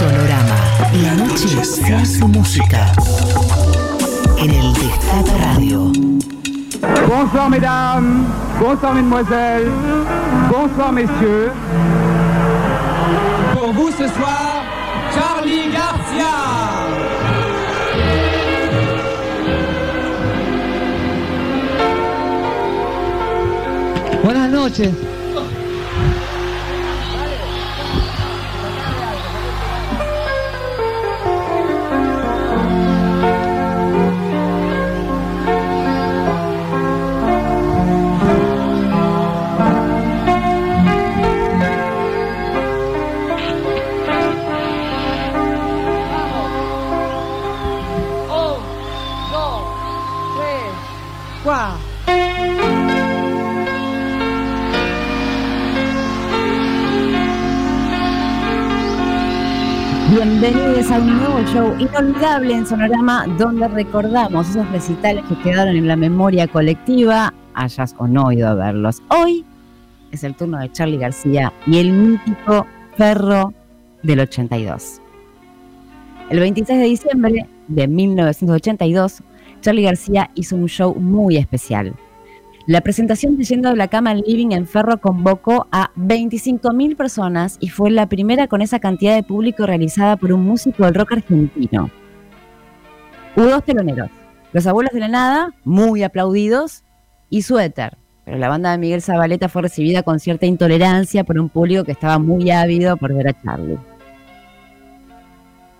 Sonorama. La noche se hace música. En el Destape Radio. Bonsoir mesdames, bonsoir mesdemoiselles, bonsoir messieurs. Pour vous ce soir, Charlie Garcia. Buenas noches. Bienvenidos a un nuevo show inolvidable en Sonorama, donde recordamos esos recitales que quedaron en la memoria colectiva, hayas o no ido a verlos. Hoy es el turno de Charlie García y el mítico Ferro del 82. El 26 de diciembre de 1982, Charlie García hizo un show muy especial. La presentación de Yendo de la Cama al Living en Ferro convocó a 25.000 personas y fue la primera con esa cantidad de público realizada por un músico del rock argentino. Hubo dos teloneros, Los Abuelos de la Nada, muy aplaudidos, y Suéter, pero la banda de Miguel Zabaleta fue recibida con cierta intolerancia por un público que estaba muy ávido por ver a Charlie.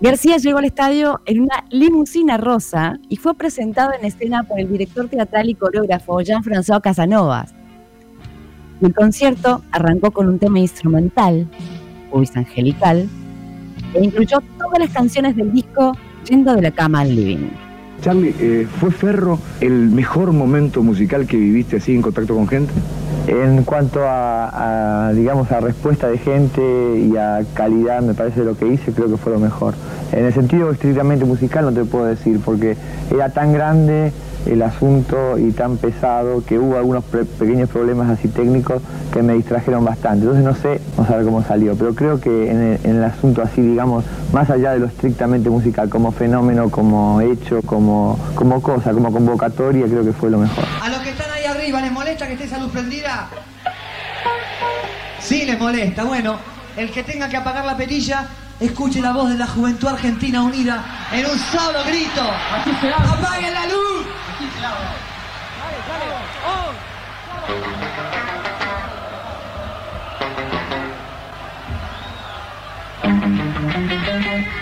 García llegó al estadio en una limusina rosa y fue presentado en escena por el director teatral y coreógrafo Jean-François Casanovas. El concierto arrancó con un tema instrumental, Voice Angelical, e incluyó todas las canciones del disco Yendo de la cama al living. Charlie, eh, ¿fue Ferro el mejor momento musical que viviste así en contacto con gente? En cuanto a, a, digamos, a respuesta de gente y a calidad, me parece lo que hice, creo que fue lo mejor. En el sentido estrictamente musical no te puedo decir, porque era tan grande el asunto y tan pesado que hubo algunos pequeños problemas así técnicos que me distrajeron bastante. Entonces no sé, vamos a ver cómo salió, pero creo que en el, en el asunto así, digamos, más allá de lo estrictamente musical, como fenómeno, como hecho, como, como cosa, como convocatoria, creo que fue lo mejor. A los que están ahí arriba, ¿les molesta que esté esa luz prendida? Sí, les molesta. Bueno, el que tenga que apagar la perilla, escuche la voz de la juventud argentina unida en un solo grito. ¡Apaguen la luz! thank you.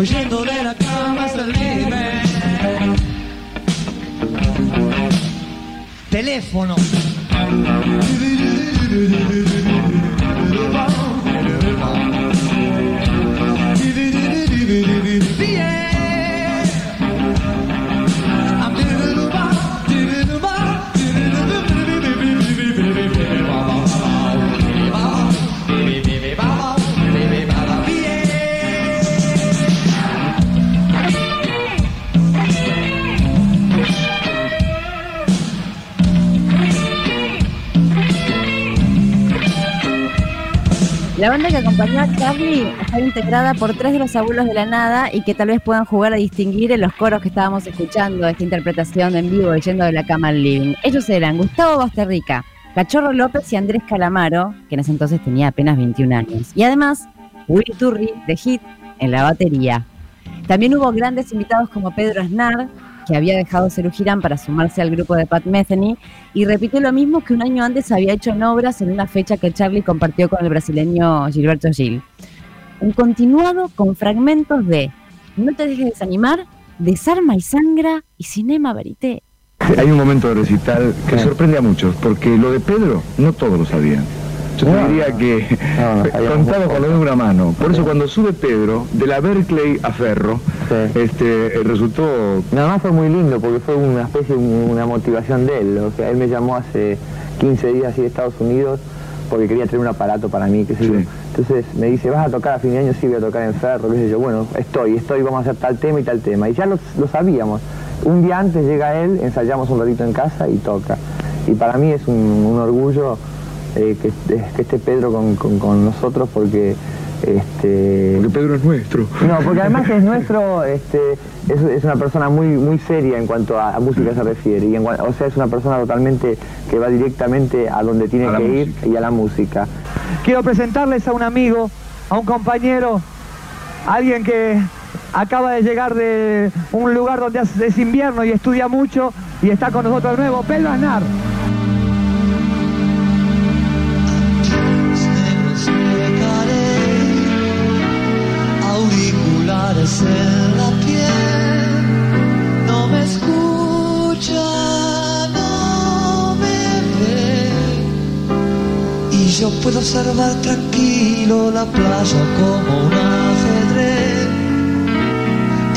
Voy yendo de la cama hasta el irme. Teléfono. La banda que acompañó a Charlie está integrada por tres de los abuelos de la nada y que tal vez puedan jugar a distinguir en los coros que estábamos escuchando esta interpretación en vivo yendo de la cama al living. Ellos eran Gustavo Basterrica, Cachorro López y Andrés Calamaro, que en ese entonces tenía apenas 21 años. Y además, Willy Turri de Hit en la batería. También hubo grandes invitados como Pedro Aznar, que había dejado Girán para sumarse al grupo de Pat Metheny y repitió lo mismo que un año antes había hecho en obras en una fecha que Charlie compartió con el brasileño Gilberto Gil. Un continuado con fragmentos de No te dejes desanimar, Desarma y Sangra y Cinema Verité. Hay un momento de recital que sorprende a muchos, porque lo de Pedro no todos lo sabían. Yo te diría que contado con lo de una mano. Por eso cuando sube Pedro, de la Berkeley a Ferro, este, resultó... Nada más fue muy lindo porque fue una especie, una motivación de él. O sea, él me llamó hace 15 días así de Estados Unidos porque quería tener un aparato para mí, qué sé yo. Entonces me dice, ¿vas a tocar a fin de año? Sí, voy a tocar en Ferro, qué sé yo. Bueno, estoy, estoy, vamos a hacer tal tema y tal tema. Y ya lo, sabíamos. Un día antes llega él, ensayamos un ratito en casa y toca. Y para mí es un orgullo eh, que, que, esté Pedro con, nosotros porque... Este... Porque Pedro es nuestro. No, porque además es nuestro, este, es, una persona muy, muy seria en cuanto a, música se refiere. Y o sea, es una persona totalmente que va directamente a donde tiene que ir y a la música. Quiero presentarles a un amigo, a un compañero, alguien que acaba de llegar de un lugar donde es invierno y estudia mucho y está con nosotros de nuevo, Pedro Aznar. Puedo observar tranquilo la playa como un ajedrez.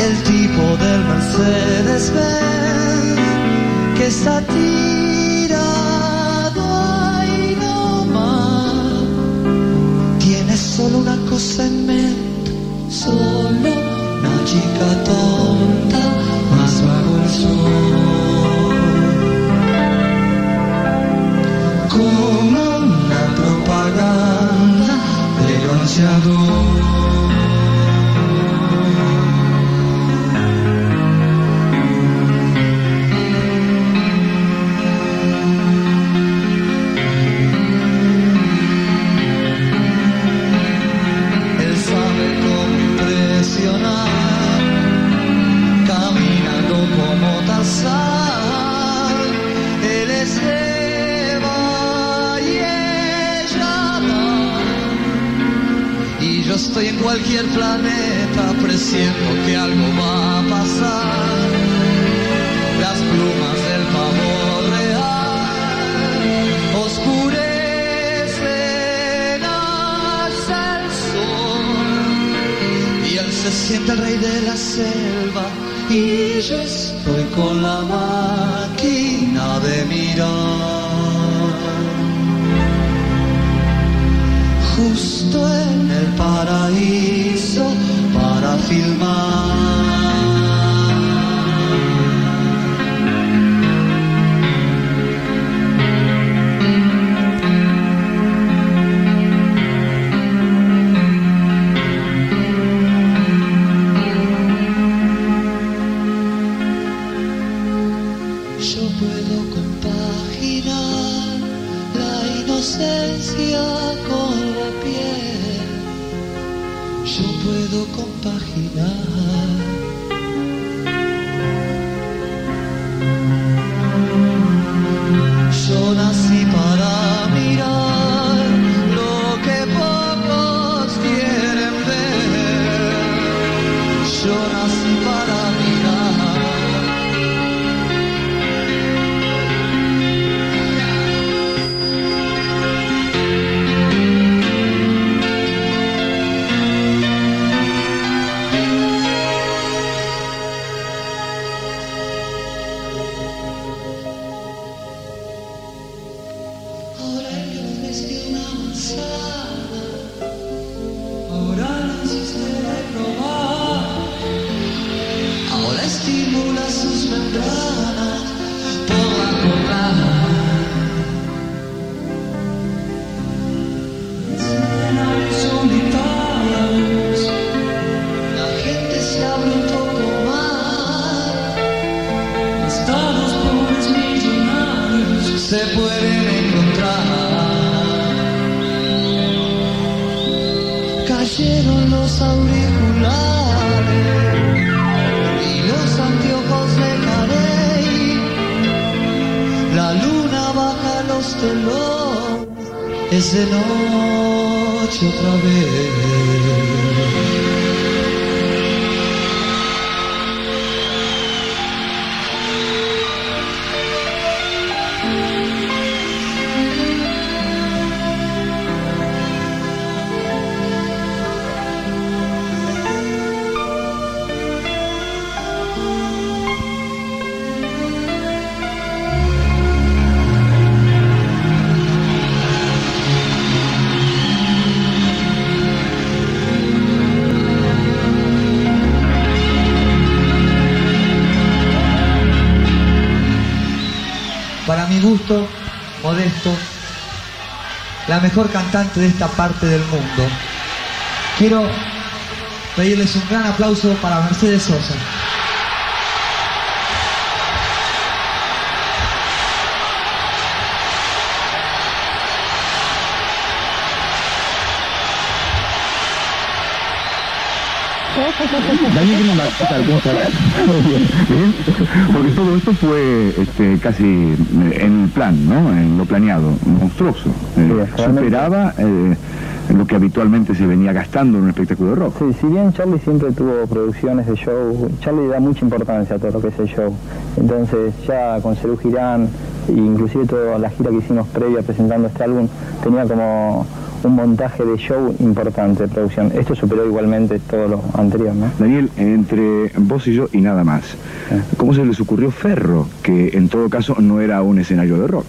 El tipo del Mercedes Benz que está tirado ahí nomás. Tiene solo una cosa en mente, solo chica tonta de bronceador. Se siente el rey de la selva y yo estoy con la máquina de mirar. justo en el paraíso para filmar. Yo es de noche otra vez. Mejor cantante de esta parte del mundo. Quiero pedirles un gran aplauso para Mercedes Sosa. Bien. Porque todo esto fue este, casi en el plan, ¿no? En lo planeado, monstruoso. Eh, superaba eh, lo que habitualmente se venía gastando en un espectáculo de rock. Sí, si bien Charlie siempre tuvo producciones de show, Charlie da mucha importancia a todo lo que es el show. Entonces ya con Cerú Girán, e inclusive toda la gira que hicimos previa presentando este álbum, tenía como un montaje de show importante de producción. Esto superó igualmente todo lo anterior, ¿no? Daniel, entre vos y yo y nada más, ¿cómo se les ocurrió Ferro, que en todo caso no era un escenario de rock?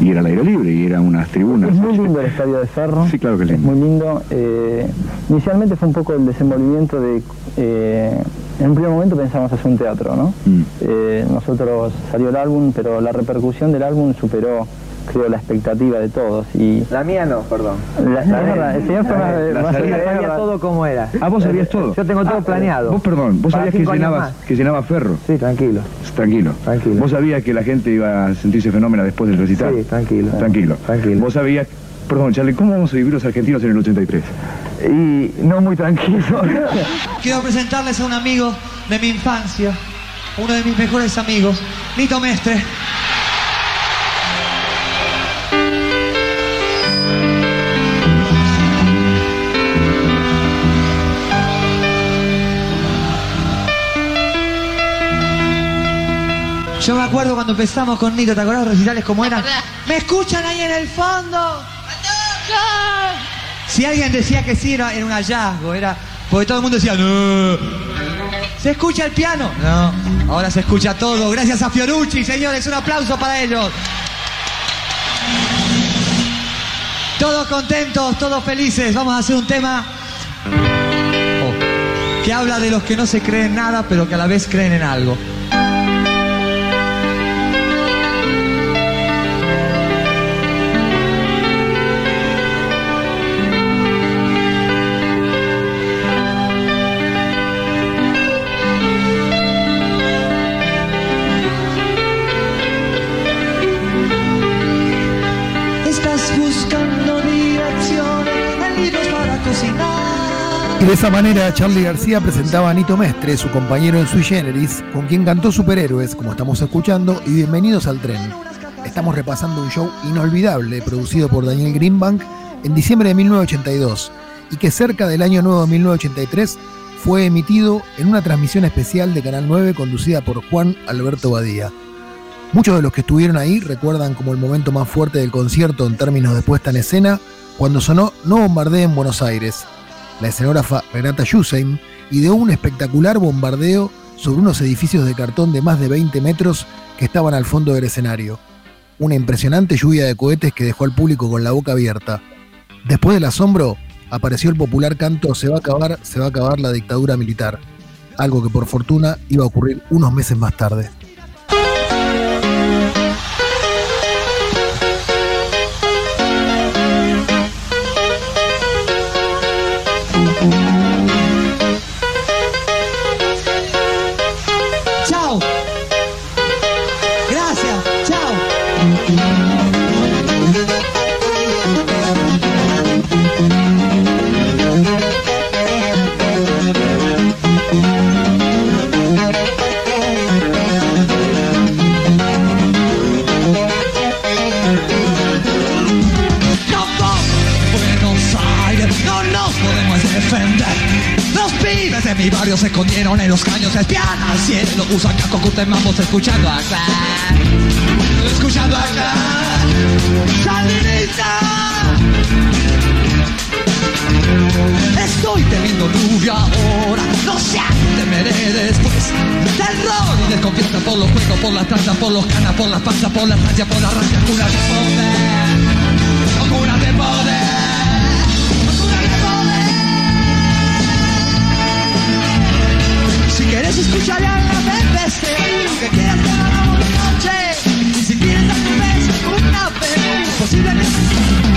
Y era al aire libre, y eran unas tribunas. Es muy lindo el estadio de Ferro. Sí, claro que es lindo. muy lindo. Eh, inicialmente fue un poco el desenvolvimiento de... eh, en un primer momento pensamos hacer un teatro, ¿no? Mm. Eh, nosotros salió el álbum, pero la repercusión del álbum superó, creo, la expectativa de todos. Y La mía no, perdón. la, la verdad, el señor Fernández La salida allá de sabía la- todo como era. Ah, vos sabías todo. Yo tengo todo Ah, planeado. Vos, perdón, vos Para sabías que llenabas, más. que llenaba Ferro. Sí, tranquilo. Tranquilo. Tranquilo. Vos sabías que la gente iba a sentirse fenómena después del recital. Sí, tranquilo. Tranquilo. Tranquilo. Vos sabías, perdón, Charlie, ¿cómo vamos a vivir los argentinos en el 83? Y no muy tranquilo. Quiero presentarles a un amigo de mi infancia, uno de mis mejores amigos, Nito Mestre. Yo me acuerdo cuando empezamos con Nito, ¿te acordás los recitales como eran? ¿Me escuchan ahí en el fondo? Si alguien decía que sí, era, era un hallazgo, era. Porque todo el mundo decía, no. ¿Se escucha el piano? No. Ahora se escucha todo. Gracias a Fiorucci, señores. Un aplauso para ellos. Todos contentos, todos felices. Vamos a hacer un tema oh, que habla de los que no se creen nada, pero que a la vez creen en algo. De esa manera Charlie García presentaba a Nito Mestre, su compañero en Sui Generis, con quien cantó Superhéroes, como estamos escuchando, y Bienvenidos al Tren. Estamos repasando un show inolvidable producido por Daniel Greenbank en diciembre de 1982 y que cerca del año nuevo de 1983 fue emitido en una transmisión especial de Canal 9 conducida por Juan Alberto Badía. Muchos de los que estuvieron ahí recuerdan como el momento más fuerte del concierto en términos de puesta en escena cuando sonó No bombardeen en Buenos Aires. La escenógrafa Renata Yusein ideó un espectacular bombardeo sobre unos edificios de cartón de más de 20 metros que estaban al fondo del escenario. Una impresionante lluvia de cohetes que dejó al público con la boca abierta. Después del asombro, apareció el popular canto Se va a acabar, se va a acabar la dictadura militar, algo que por fortuna iba a ocurrir unos meses más tarde. Mi barrio se escondieron en los caños, espían al cielo, usan casco, mambos, escuchando acá. Escuchando acá. Sandinista. Estoy teniendo lluvia ahora, no sé temeré después. Terror y desconfianza por los juegos, por las tranzas, por los canas, por las panzas, por las rayas, por las rayas, curas de poder. Si quieres escuchar a la BBC, que quieras hagamos de noche. Y si quieres dar un beso una vez, es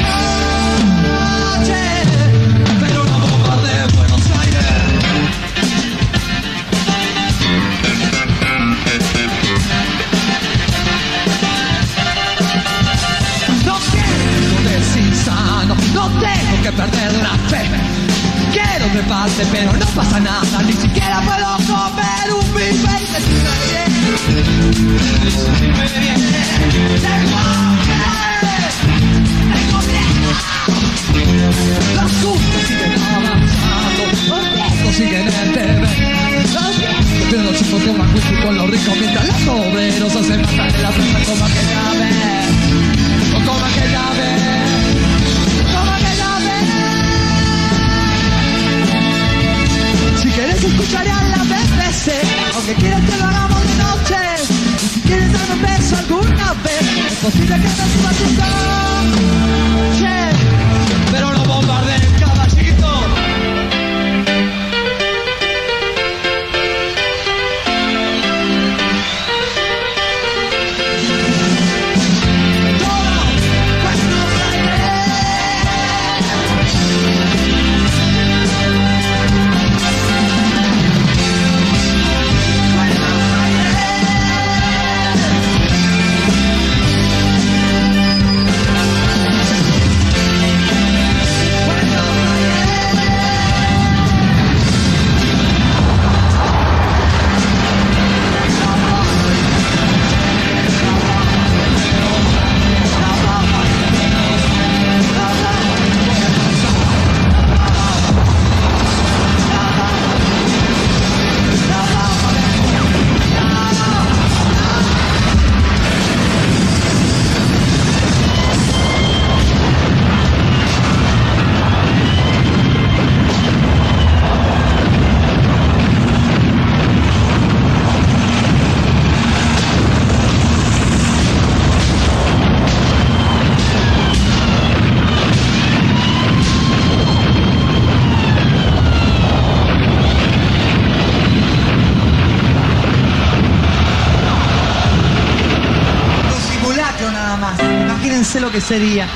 Si quieres escuchar a la BBC, aunque quieras que lo hagamos de noche, si quieres darme un beso alguna vez, es posible que me suba tu lo que sería.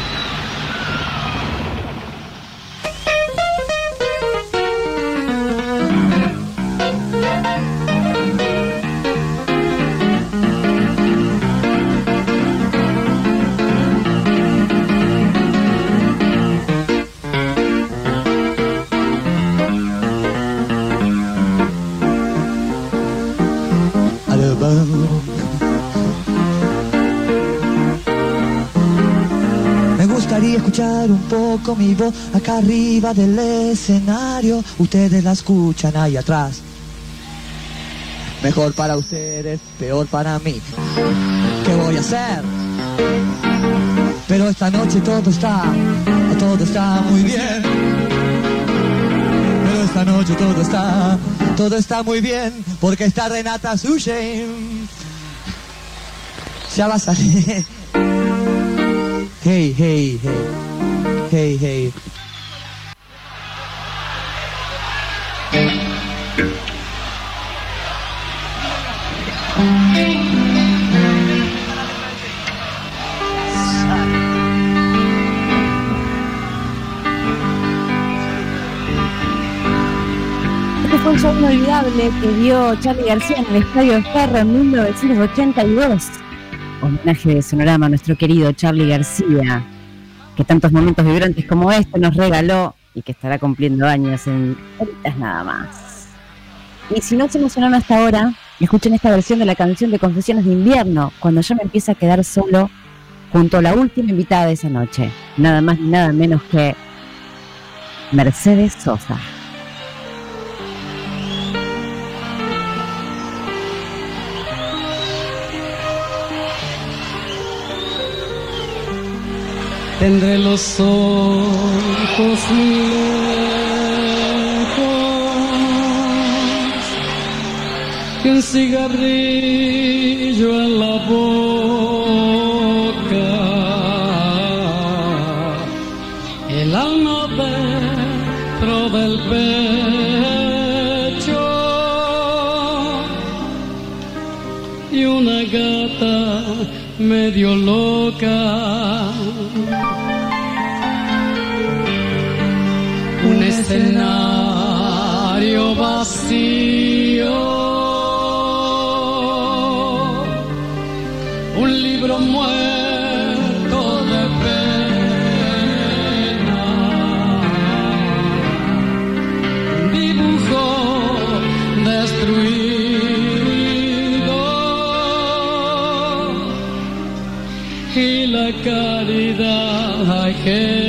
Un poco mi voz acá arriba del escenario. Ustedes la escuchan ahí atrás. Mejor para ustedes, peor para mí. ¿Qué voy a hacer? Pero esta noche todo está, todo está muy bien. Pero esta noche todo está, todo está muy bien, porque está Renata Sushen. Ya va a salir. Hey, hey, hey. Hey, hey. Este fue un show inolvidable que dio Charlie García en el Estadio de Ferro en 1982. Homenaje de Sonorama a nuestro querido Charlie García, que tantos momentos vibrantes como este nos regaló y que estará cumpliendo años en horitas nada más. Y si no se emocionaron hasta ahora, escuchen esta versión de la canción de Confesiones de Invierno, cuando yo me empiezo a quedar solo junto a la última invitada de esa noche, nada más ni nada menos que Mercedes Sosa. tendré los ojos lejos y un cigarrillo en la boca, el alma dentro del pecho y una gata medio loca. escenario vacío, un libro muerto de pena, dibujo destruido y la caridad ajena.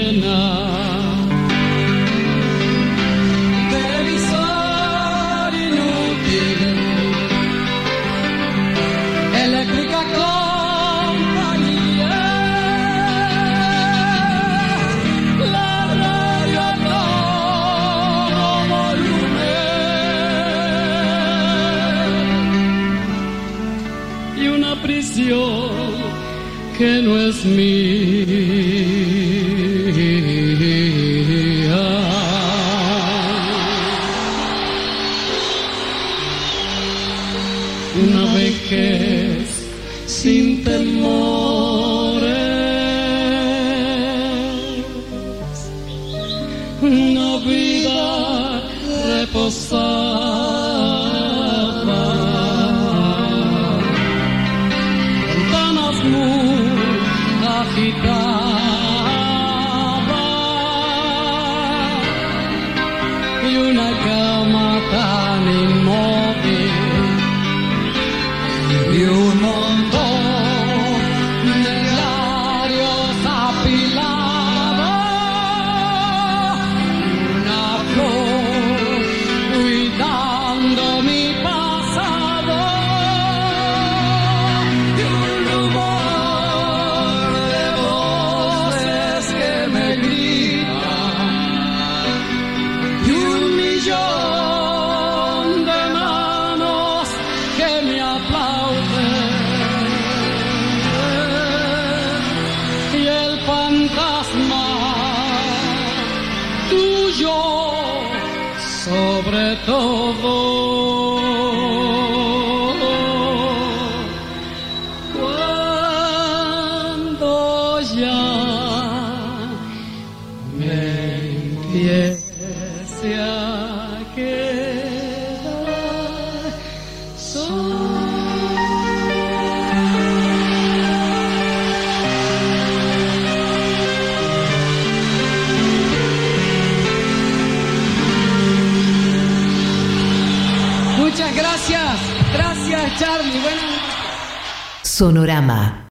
Sonorama.